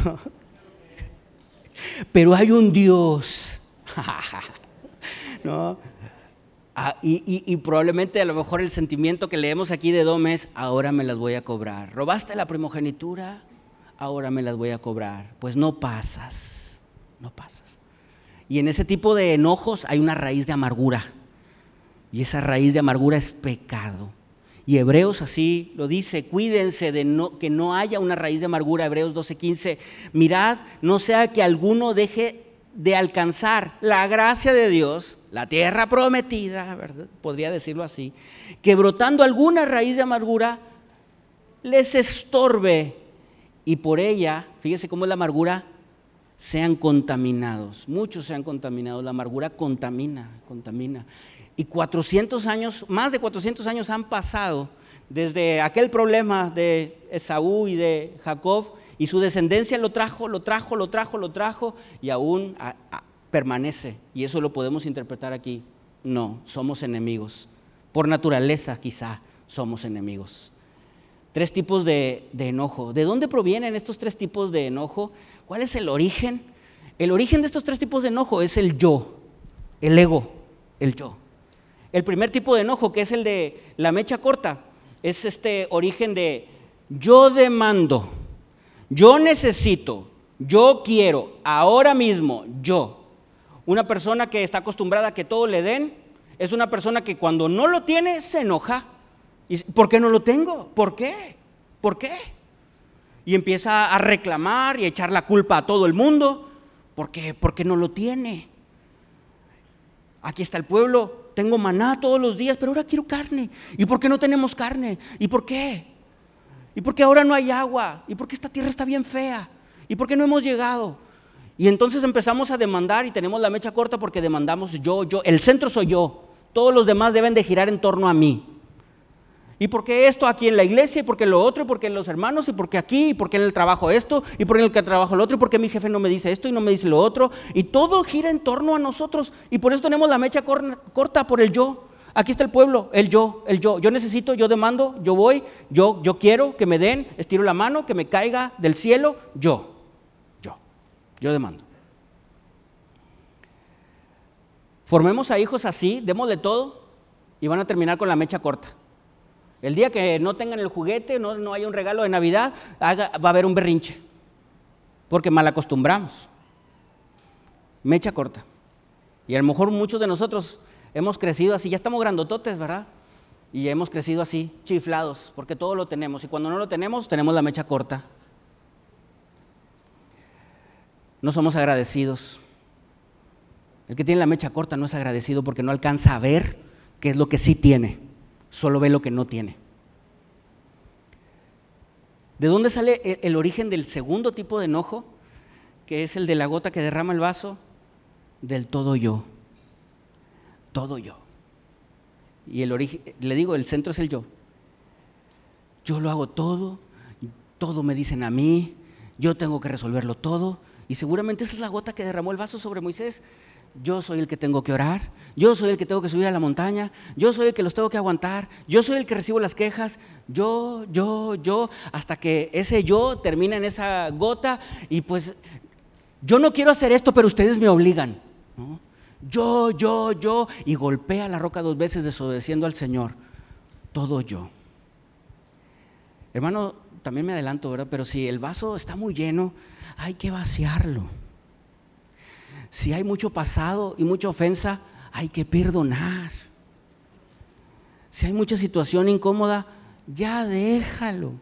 pero hay un Dios. ¿No? Ah, y, probablemente a lo mejor el sentimiento que leemos aquí de Dom es, ahora me las voy a cobrar. ¿Robaste la primogenitura? Ahora me las voy a cobrar. Pues no pasas, no pasas. Y en ese tipo de enojos hay una raíz de amargura. Y esa raíz de amargura es pecado. Y Hebreos así lo dice, cuídense de no, que no haya una raíz de amargura, Hebreos 12:15. Mirad, no sea que alguno deje de alcanzar la gracia de Dios, la tierra prometida, podría decirlo así, que brotando alguna raíz de amargura les estorbe y por ella, fíjese cómo es la amargura, sean contaminados. Muchos sean contaminados, la amargura contamina, contamina. Y 400 años, más de 400 años han pasado desde aquel problema de Esaú y de Jacob, y su descendencia lo trajo, lo trajo, lo trajo, lo trajo, y aún permanece. Y eso lo podemos interpretar aquí. No, somos enemigos. Por naturaleza quizá somos enemigos. Tres tipos de, de enojo. ¿De dónde provienen estos tres tipos de enojo? ¿Cuál es el origen? El origen de estos tres tipos de enojo es el yo, el ego, el yo. El primer tipo de enojo, que es el de la mecha corta, es este origen de yo demando, yo necesito, yo quiero, ahora mismo, yo. Una persona que está acostumbrada a que todo le den, es una persona que cuando no lo tiene se enoja. ¿Por qué no lo tengo? ¿Por qué? ¿Por qué? Y empieza a reclamar y a echar la culpa a todo el mundo. ¿Por qué? Porque no lo tiene. Aquí está el pueblo tengo maná todos los días, pero ahora quiero carne. ¿Y por qué no tenemos carne? ¿Y por qué? ¿Y por qué ahora no hay agua? ¿Y por qué esta tierra está bien fea? ¿Y por qué no hemos llegado? Y entonces empezamos a demandar y tenemos la mecha corta porque demandamos yo, yo, el centro soy yo. Todos los demás deben de girar en torno a mí. ¿Y por qué esto aquí en la iglesia? ¿Y por qué lo otro? ¿Y por qué en los hermanos? ¿Y por qué aquí? ¿Y por qué en el trabajo esto? ¿Y por qué en el que trabajo lo otro? ¿Y por qué mi jefe no me dice esto y no me dice lo otro? Y todo gira en torno a nosotros. Y por eso tenemos la mecha corta por el yo. Aquí está el pueblo, el yo, el yo. Yo necesito, yo demando, yo voy, yo, yo quiero que me den, estiro la mano, que me caiga del cielo, yo, yo, yo demando. Formemos a hijos así, démosle todo y van a terminar con la mecha corta. El día que no tengan el juguete, no, no haya un regalo de Navidad, va a haber un berrinche. Porque mal acostumbramos. Mecha corta. Y a lo mejor muchos de nosotros hemos crecido así, ya estamos grandototes, ¿verdad? Y hemos crecido así, chiflados, porque todo lo tenemos. Y cuando no lo tenemos, tenemos la mecha corta. No somos agradecidos. El que tiene la mecha corta no es agradecido porque no alcanza a ver qué es lo que sí tiene solo ve lo que no tiene. ¿De dónde sale el, origen del segundo tipo de enojo, que es el de la gota que derrama el vaso? del todo yo. Todo yo. Y el origen, le digo, el centro es el yo. Yo lo hago todo, todo me dicen a mí, yo tengo que resolverlo todo. Y seguramente esa es la gota que derramó el vaso sobre Moisés. Yo soy el que tengo que orar, yo soy el que tengo que subir a la montaña, yo soy el que los tengo que aguantar, yo soy el que recibo las quejas, yo, yo, yo, hasta que ese yo termina en esa gota y pues yo no quiero hacer esto, pero ustedes me obligan. Yo, yo, yo, y golpea la roca dos veces desobedeciendo al Señor. Todo yo. Hermano, también me adelanto, ¿verdad? Pero si el vaso está muy lleno, hay que vaciarlo. Si hay mucho pasado y mucha ofensa, hay que perdonar. Si hay mucha situación incómoda, ya déjalo.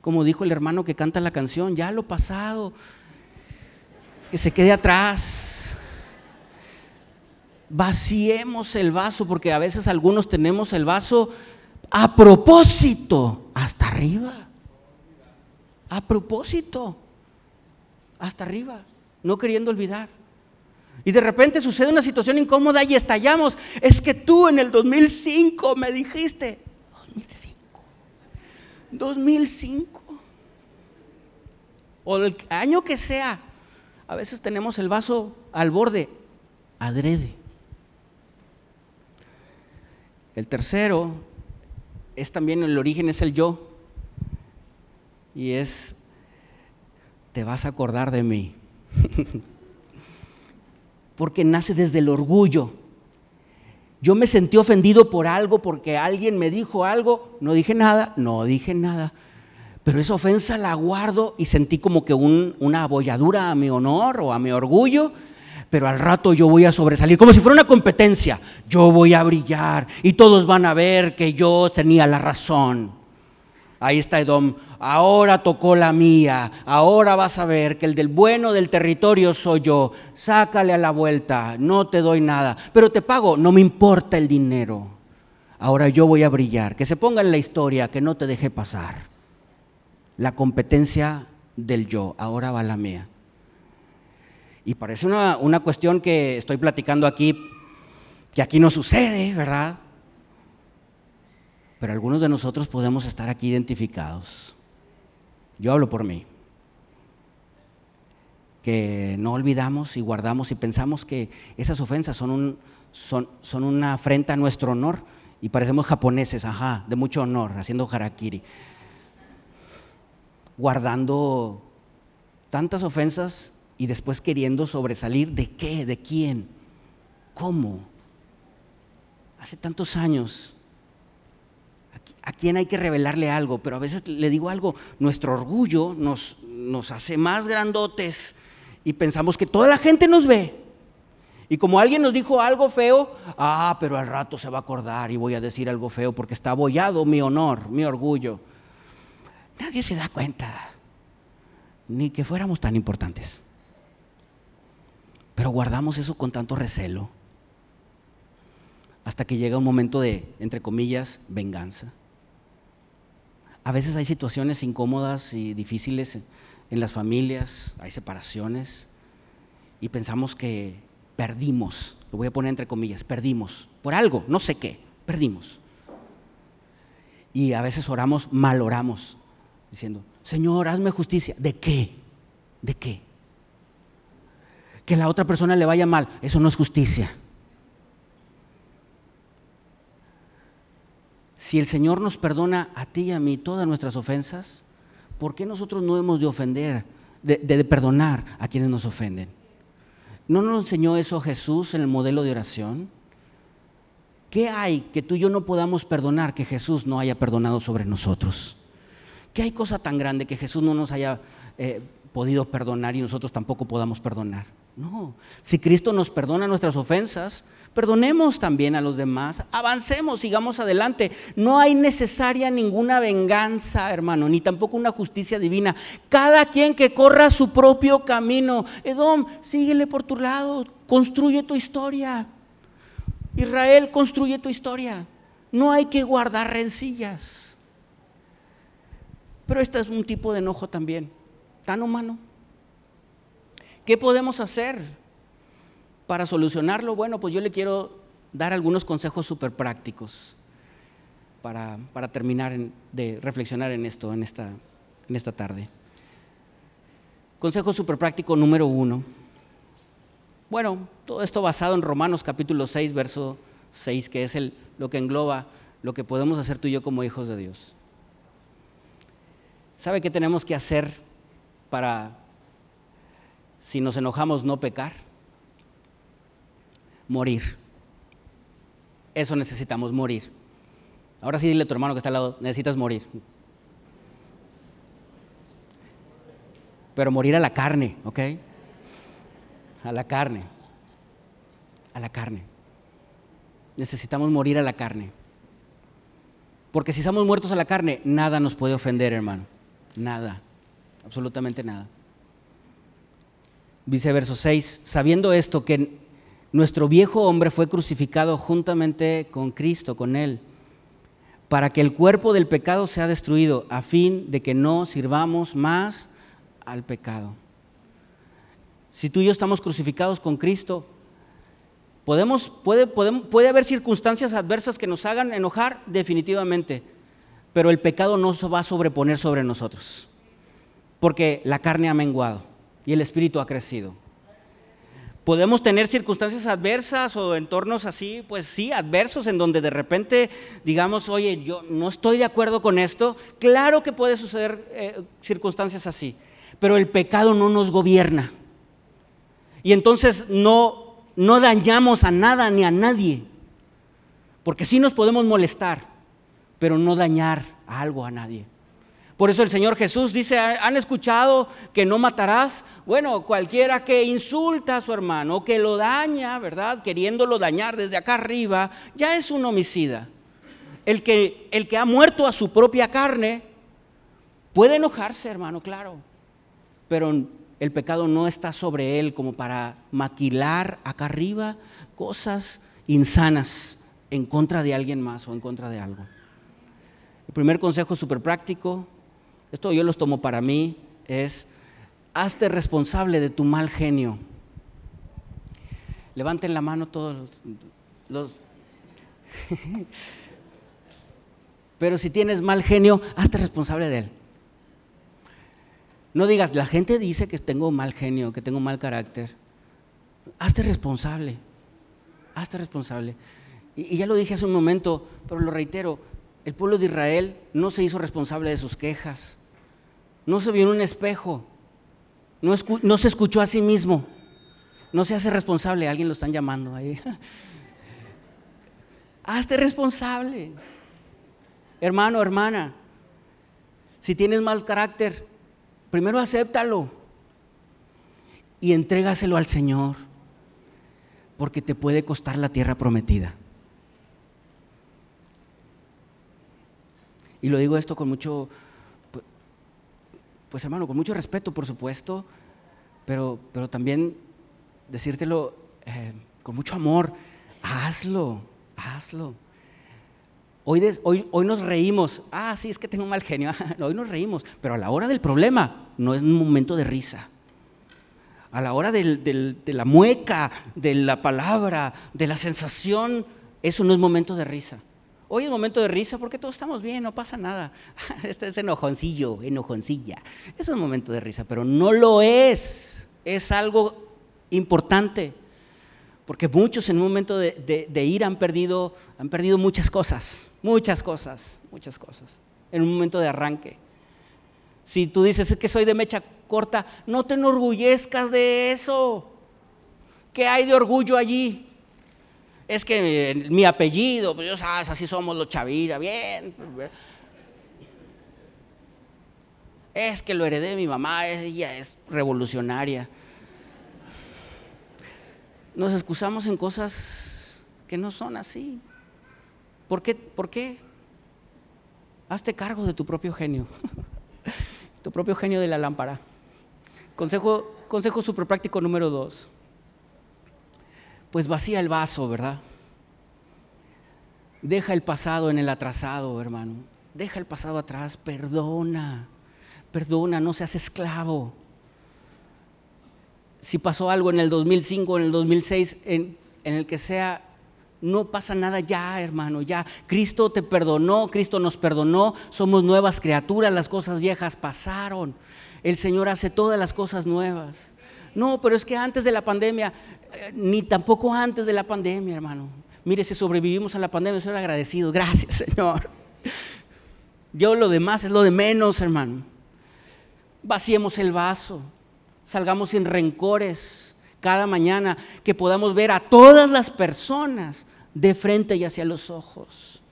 Como dijo el hermano que canta la canción, ya lo pasado, que se quede atrás. Vaciemos el vaso, porque a veces algunos tenemos el vaso a propósito hasta arriba. A propósito hasta arriba, no queriendo olvidar. Y de repente sucede una situación incómoda y estallamos. Es que tú en el 2005 me dijiste, 2005, 2005, o el año que sea, a veces tenemos el vaso al borde, adrede. El tercero es también el origen, es el yo. Y es, te vas a acordar de mí. porque nace desde el orgullo. Yo me sentí ofendido por algo porque alguien me dijo algo, no dije nada, no dije nada. Pero esa ofensa la guardo y sentí como que una abolladura a mi honor o a mi orgullo, pero al rato yo voy a sobresalir, como si fuera una competencia. Yo voy a brillar y todos van a ver que yo tenía la razón. Ahí está Edom. Ahora tocó la mía. Ahora vas a ver que el del bueno del territorio soy yo. Sácale a la vuelta. No te doy nada. Pero te pago. No me importa el dinero. Ahora yo voy a brillar. Que se ponga en la historia. Que no te deje pasar. La competencia del yo. Ahora va la mía. Y parece una, una cuestión que estoy platicando aquí. Que aquí no sucede, ¿verdad? Pero algunos de nosotros podemos estar aquí identificados. Yo hablo por mí. Que no olvidamos y guardamos y pensamos que esas ofensas son, un, son, son una afrenta a nuestro honor y parecemos japoneses, ajá, de mucho honor, haciendo harakiri. Guardando tantas ofensas y después queriendo sobresalir de qué, de quién, cómo. Hace tantos años a quién hay que revelarle algo, pero a veces le digo algo, nuestro orgullo nos, nos hace más grandotes y pensamos que toda la gente nos ve. Y como alguien nos dijo algo feo, ah, pero al rato se va a acordar y voy a decir algo feo porque está abollado mi honor, mi orgullo. Nadie se da cuenta, ni que fuéramos tan importantes. Pero guardamos eso con tanto recelo hasta que llega un momento de, entre comillas, venganza. A veces hay situaciones incómodas y difíciles en las familias, hay separaciones y pensamos que perdimos, lo voy a poner entre comillas, perdimos, por algo, no sé qué, perdimos. Y a veces oramos, mal oramos, diciendo, Señor, hazme justicia. ¿De qué? ¿De qué? Que la otra persona le vaya mal, eso no es justicia. Si el Señor nos perdona a ti y a mí todas nuestras ofensas, ¿por qué nosotros no hemos de ofender, de, perdonar a quienes nos ofenden? ¿No nos enseñó eso Jesús en el modelo de oración? ¿Qué hay que tú y yo no podamos perdonar que Jesús no haya perdonado sobre nosotros? ¿Qué hay cosa tan grande que Jesús no nos haya eh, podido perdonar y nosotros tampoco podamos perdonar? No, si Cristo nos perdona nuestras ofensas, perdonemos también a los demás, avancemos, sigamos adelante. No hay necesaria ninguna venganza, hermano, ni tampoco una justicia divina. Cada quien que corra su propio camino. Edom, síguele por tu lado, construye tu historia. Israel, construye tu historia. No hay que guardar rencillas. Pero este es un tipo de enojo también, tan humano. ¿Qué podemos hacer? para solucionarlo, bueno, pues yo le quiero dar algunos consejos súper prácticos para, terminar de reflexionar en esto, en esta, en esta tarde. Consejo súper práctico número uno. Bueno, todo esto basado en Romanos capítulo 6, verso 6, que es el, lo que engloba lo que podemos hacer tú y yo como hijos de Dios. ¿Sabe qué tenemos que hacer para, si nos enojamos, no pecar? Morir. Eso necesitamos, morir. Ahora sí dile a tu hermano que está al lado, necesitas morir. Pero morir a la carne, ¿ok? A la carne. A la carne. Necesitamos morir a la carne. Porque si estamos muertos a la carne, nada nos puede ofender, hermano. Nada. Absolutamente nada. Dice verso 6, sabiendo esto, que nuestro viejo hombre fue crucificado juntamente con Cristo, con Él, para que el cuerpo del pecado sea destruido, a fin de que no sirvamos más al pecado. Si tú y yo estamos crucificados con Cristo, podemos, puede, puede haber circunstancias adversas que nos hagan enojar, definitivamente, pero el pecado no se va a sobreponer sobre nosotros, porque la carne ha menguado y el espíritu ha crecido. Podemos tener circunstancias adversas o entornos así, pues sí, adversos, en donde de repente digamos, oye, yo no estoy de acuerdo con esto. Claro que puede suceder eh, circunstancias así, pero el pecado no nos gobierna. Y entonces no, no dañamos a nada ni a nadie, porque sí nos podemos molestar, pero no dañar a algo a nadie. Por eso el Señor Jesús dice, ¿han escuchado que no matarás? Bueno, cualquiera que insulta a su hermano, que lo daña, ¿verdad? Queriéndolo dañar desde acá arriba, ya es un homicida. El que, el que ha muerto a su propia carne puede enojarse, hermano, claro, pero el pecado no está sobre él como para maquilar acá arriba cosas insanas en contra de alguien más o en contra de algo. El primer consejo súper práctico, esto yo los tomo para mí, es hazte responsable de tu mal genio. Levanten la mano todos los... Pero si tienes mal genio, hazte responsable de él. No digas, la gente dice que tengo mal genio, que tengo mal carácter. Hazte responsable. Hazte responsable. Y, ya lo dije hace un momento, pero lo reitero, el pueblo de Israel no se hizo responsable de sus quejas no se vio en un espejo, no, se escuchó a sí mismo, no se hace responsable, alguien lo están llamando ahí. Hazte responsable. Hermano, hermana, si tienes mal carácter, primero acéptalo y entrégaselo al Señor, porque te puede costar la tierra prometida. Y lo digo esto con mucho, pues hermano, con mucho respeto, por supuesto, pero, pero también decírtelo eh, con mucho amor, hazlo, hazlo. Hoy, hoy, hoy, nos reímos, ah, sí, es que tengo un mal genio, hoy nos reímos, pero a la hora del problema no es un momento de risa. A la hora de la mueca, de la palabra, de la sensación, eso no es momento de risa. Hoy es momento de risa porque todos estamos bien, no pasa nada. Este es enojoncillo, enojoncilla. Es un momento de risa, pero no lo es. Es algo importante. Porque muchos en un momento de, ir han perdido, han perdido muchas cosas, muchas cosas, muchas cosas. En un momento de arranque. Si tú dices que soy de mecha corta, no te enorgullezcas de eso. ¿Qué hay de orgullo allí? Es que mi apellido, pues yo sabes, así somos los Chavira, bien. Es que lo heredé de mi mamá, ella es revolucionaria. Nos excusamos en cosas que no son así. ¿Por qué? ¿Por qué? Hazte cargo de tu propio genio, tu propio genio de la lámpara. Consejo, consejo super práctico número dos pues vacía el vaso, ¿verdad? Deja el pasado en el atrasado, hermano. Deja el pasado atrás, perdona, perdona, no seas esclavo. si pasó algo en el 2005, en el 2006, en, el que sea, no pasa nada ya, hermano, ya. Cristo te perdonó, Cristo nos perdonó, somos nuevas criaturas, las cosas viejas pasaron. El Señor hace todas las cosas nuevas. No, pero es que antes de la pandemia, eh, ni tampoco antes de la pandemia, hermano. Mire, si sobrevivimos a la pandemia, soy agradecido. Gracias, Señor. Yo lo demás es lo de menos, hermano. Vaciemos el vaso, salgamos sin rencores cada mañana, que podamos ver a todas las personas de frente y hacia los ojos.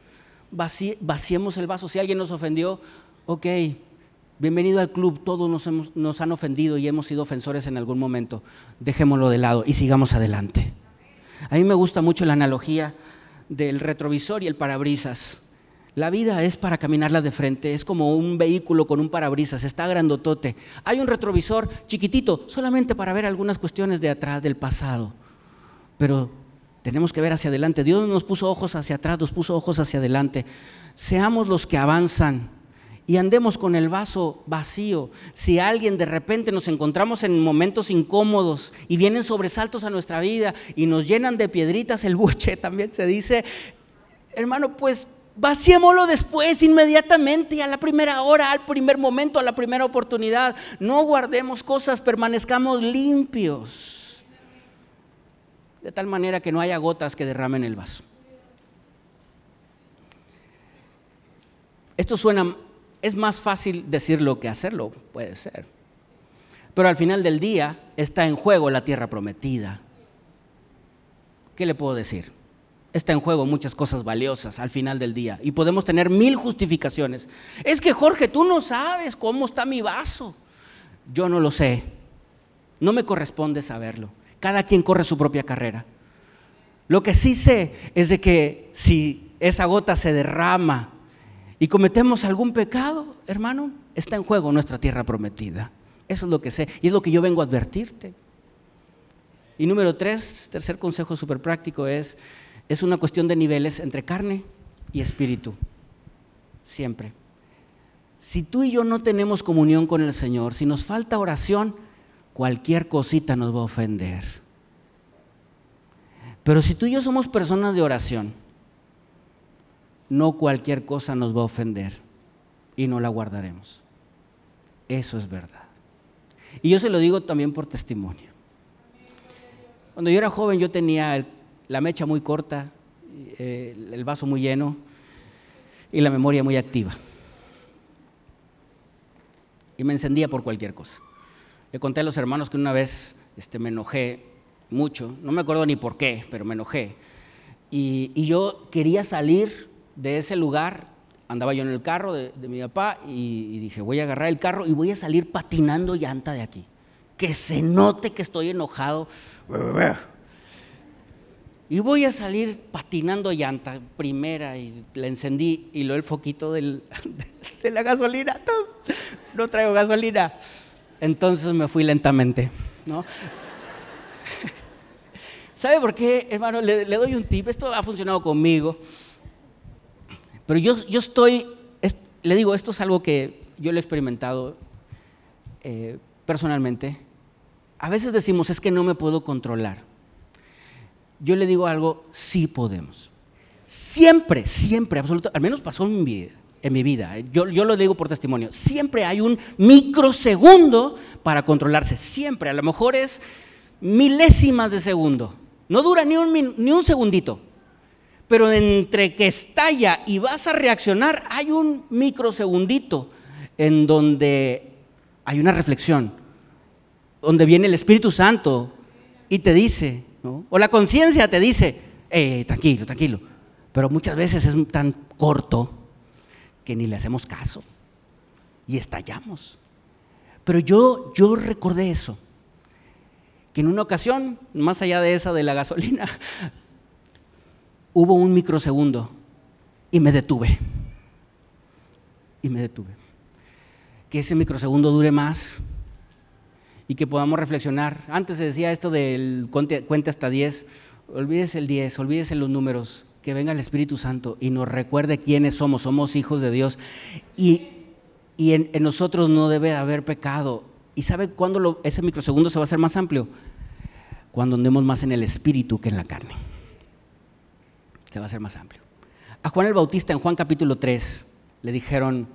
vaciemos el vaso. Si alguien nos ofendió, ok, bienvenido al club. Todos nos, han ofendido y hemos sido ofensores en algún momento. Dejémoslo de lado y sigamos adelante. A mí me gusta mucho la analogía del retrovisor y el parabrisas. La vida es para caminarla de frente, es como un vehículo con un parabrisas, está grandotote. Hay un retrovisor chiquitito, solamente para ver algunas cuestiones de atrás, del pasado. Pero tenemos que ver hacia adelante. Dios nos puso ojos hacia atrás, nos puso ojos hacia adelante. Seamos los que avanzan y andemos con el vaso vacío. Si alguien de repente nos encontramos en momentos incómodos y vienen sobresaltos a nuestra vida y nos llenan de piedritas el buche, también se dice, hermano, pues Vaciémoslo después, inmediatamente, a la primera hora, al primer momento, a la primera oportunidad. No guardemos cosas, permanezcamos limpios. De tal manera que no haya gotas que derramen el vaso. Esto suena, es más fácil decirlo que hacerlo, puede ser. Pero al final del día está en juego la tierra prometida. ¿Qué le puedo decir? está en juego muchas cosas valiosas al final del día. Y podemos tener mil justificaciones. Es que Jorge, tú no sabes cómo está mi vaso. Yo no lo sé. No me corresponde saberlo. Cada quien corre su propia carrera. Lo que sí sé es de que si esa gota se derrama y cometemos algún pecado, hermano, está en juego nuestra tierra prometida. Eso es lo que sé y es lo que yo vengo a advertirte. Y número tres, tercer consejo súper práctico es, es una cuestión de niveles entre carne y espíritu. Siempre. Si tú y yo no tenemos comunión con el Señor, si nos falta oración, cualquier cosita nos va a ofender. Pero si tú y yo somos personas de oración, no cualquier cosa nos va a ofender y no la guardaremos. Eso es verdad. Y yo se lo digo también por testimonio. Cuando yo era joven yo tenía la mecha muy corta, eh, el vaso muy lleno y la memoria muy activa. Y me encendía por cualquier cosa. Le conté a los hermanos que una vez este, me enojé mucho, no me acuerdo ni por qué, pero me enojé. Y, yo quería salir de ese lugar, andaba yo en el carro de, mi papá y, dije, voy a agarrar el carro y voy a salir patinando llanta de aquí. Que se note que estoy enojado. Y voy a salir patinando llanta primera y la encendí y lo el foquito de la gasolina. No traigo gasolina. Entonces me fui lentamente. ¿no? ¿Sabe por qué, hermano? Le, doy un tip. Esto ha funcionado conmigo. Pero yo, yo estoy, le digo, esto es algo que yo lo he experimentado eh, personalmente. A veces decimos, es que no me puedo controlar yo le digo algo, sí podemos. Siempre, siempre, absolutamente, al menos pasó en mi vida. En mi vida. ¿eh? Yo, yo lo digo por testimonio. Siempre hay un microsegundo para controlarse. Siempre. A lo mejor es milésimas de segundo. No dura ni un, ni un segundito. Pero entre que estalla y vas a reaccionar, hay un microsegundito en donde hay una reflexión, donde viene el Espíritu Santo y te dice, o la conciencia te dice, eh, tranquilo, tranquilo. Pero muchas veces es tan corto que ni le hacemos caso y estallamos. Pero yo, yo recordé eso, que en una ocasión, más allá de esa de la gasolina, hubo un microsegundo y me detuve. Y me detuve. Que ese microsegundo dure más y que podamos reflexionar. Antes se decía esto del cuente hasta 10, olvídese el 10, olvídese los números, que venga el Espíritu Santo y nos recuerde quiénes somos, somos hijos de Dios y, en, nosotros no debe haber pecado. ¿Y sabe cuándo ese microsegundo se va a hacer más amplio? Cuando andemos más en el espíritu que en la carne. Se va a hacer más amplio. A Juan el Bautista en Juan capítulo 3 le dijeron,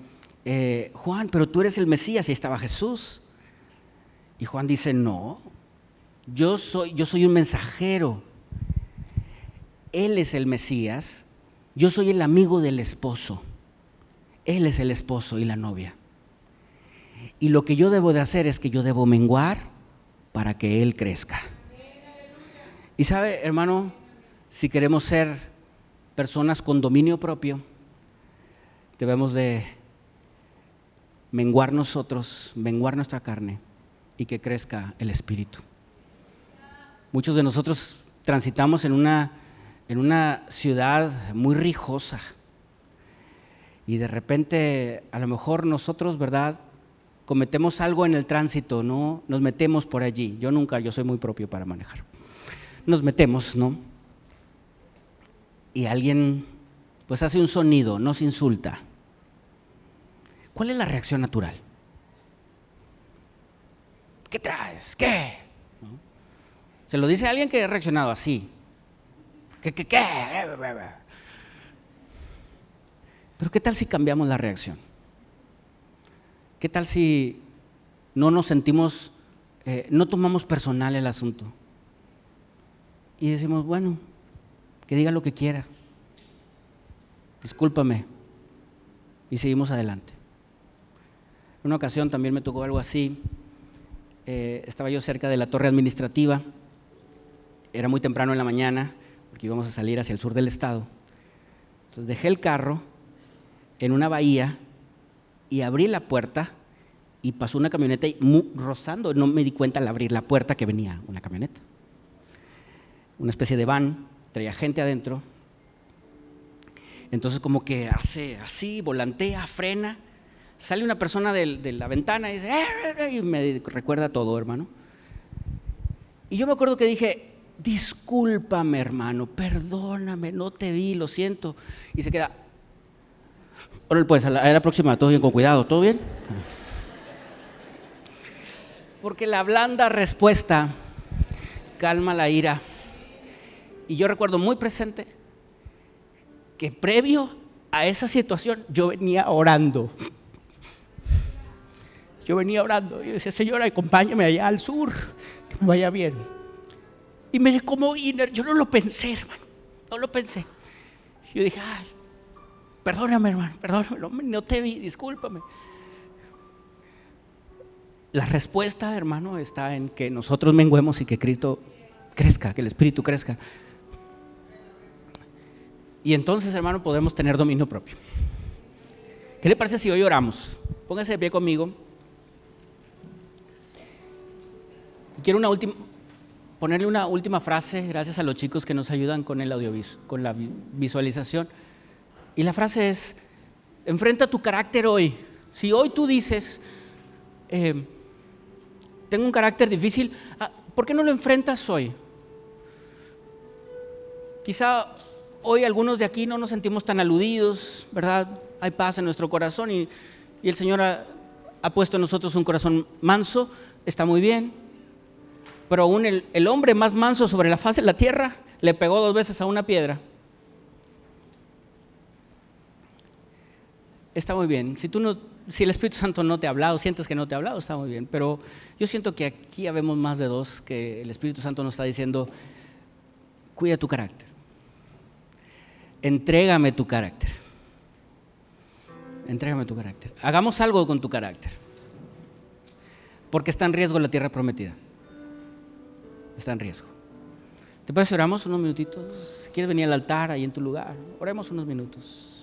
eh, Juan, pero tú eres el Mesías y ahí estaba Jesús. Y Juan dice, no, yo soy, yo soy un mensajero. Él es el Mesías, yo soy el amigo del esposo. Él es el esposo y la novia. Y lo que yo debo de hacer es que yo debo menguar para que Él crezca. Y sabe, hermano, si queremos ser personas con dominio propio, debemos de menguar nosotros, menguar nuestra carne y que crezca el Espíritu. Muchos de nosotros transitamos en una, en una ciudad muy rijosa y de repente a lo mejor nosotros, ¿verdad? Cometemos algo en el tránsito, ¿no? Nos metemos por allí. Yo nunca, yo soy muy propio para manejar nos metemos, ¿no? Y alguien pues hace un sonido, nos insulta. ¿Cuál es la reacción natural? ¿Qué traes? ¿Qué? Se lo dice a alguien que ha reaccionado así. ¿Qué, qué, qué? Pero ¿qué tal si cambiamos la reacción? ¿Qué tal si no nos sentimos, eh, no tomamos personal el asunto? y decimos, bueno, que diga lo que quiera, discúlpame, y seguimos adelante. En una ocasión también me tocó algo así, eh, estaba yo cerca de la torre administrativa, era muy temprano en la mañana, porque íbamos a salir hacia el sur del estado, entonces dejé el carro en una bahía y abrí la puerta y pasó una camioneta y, rozando, no me di cuenta al abrir la puerta que venía una camioneta. Una especie de van, traía gente adentro. Entonces como que hace así, volantea, frena, sale una persona de, la ventana y dice, eh, eh, eh", y me recuerda todo, hermano. Y yo me acuerdo que dije, discúlpame, hermano, perdóname, no te vi, lo siento. Y se queda, ahora pues, a la, próxima, todo bien, con cuidado, ¿todo bien? Porque la blanda respuesta calma la ira. Y yo recuerdo muy presente que previo a esa situación yo venía orando. Yo venía orando y decía, Señor, acompáñame allá al sur, que me vaya bien. Y me como Iner, yo no lo pensé, hermano, no lo pensé. Yo dije, ay, perdóname, hermano, perdóname, no te vi, discúlpame. La respuesta, hermano, está en que nosotros menguemos y que Cristo crezca, que el Espíritu crezca. Y entonces, hermano, podemos tener dominio propio. ¿Qué le parece si hoy oramos? Póngase de pie conmigo. Quiero una última, ponerle una última frase, gracias a los chicos que nos ayudan con el audiovisual, con la visualización. Y la frase es, enfrenta tu carácter hoy. Si hoy tú dices, eh, tengo un carácter difícil, ah, ¿por qué no lo enfrentas hoy? Quizá hoy algunos de aquí no nos sentimos tan aludidos, ¿verdad? Hay paz en nuestro corazón y, el Señor ha, puesto en nosotros un corazón manso, está muy bien. Pero aún el, hombre más manso sobre la faz de la tierra le pegó dos veces a una piedra. Está muy bien. Si, tú no, si el Espíritu Santo no te ha hablado, sientes que no te ha hablado, está muy bien. Pero yo siento que aquí habemos más de dos, que el Espíritu Santo nos está diciendo, cuida tu carácter entrégame tu carácter. Entrégame tu carácter. Hagamos algo con tu carácter. Porque está en riesgo la tierra prometida. Está en riesgo. ¿Te parece oramos unos minutitos? Si quieres venir al altar ahí en tu lugar, oremos unos minutos.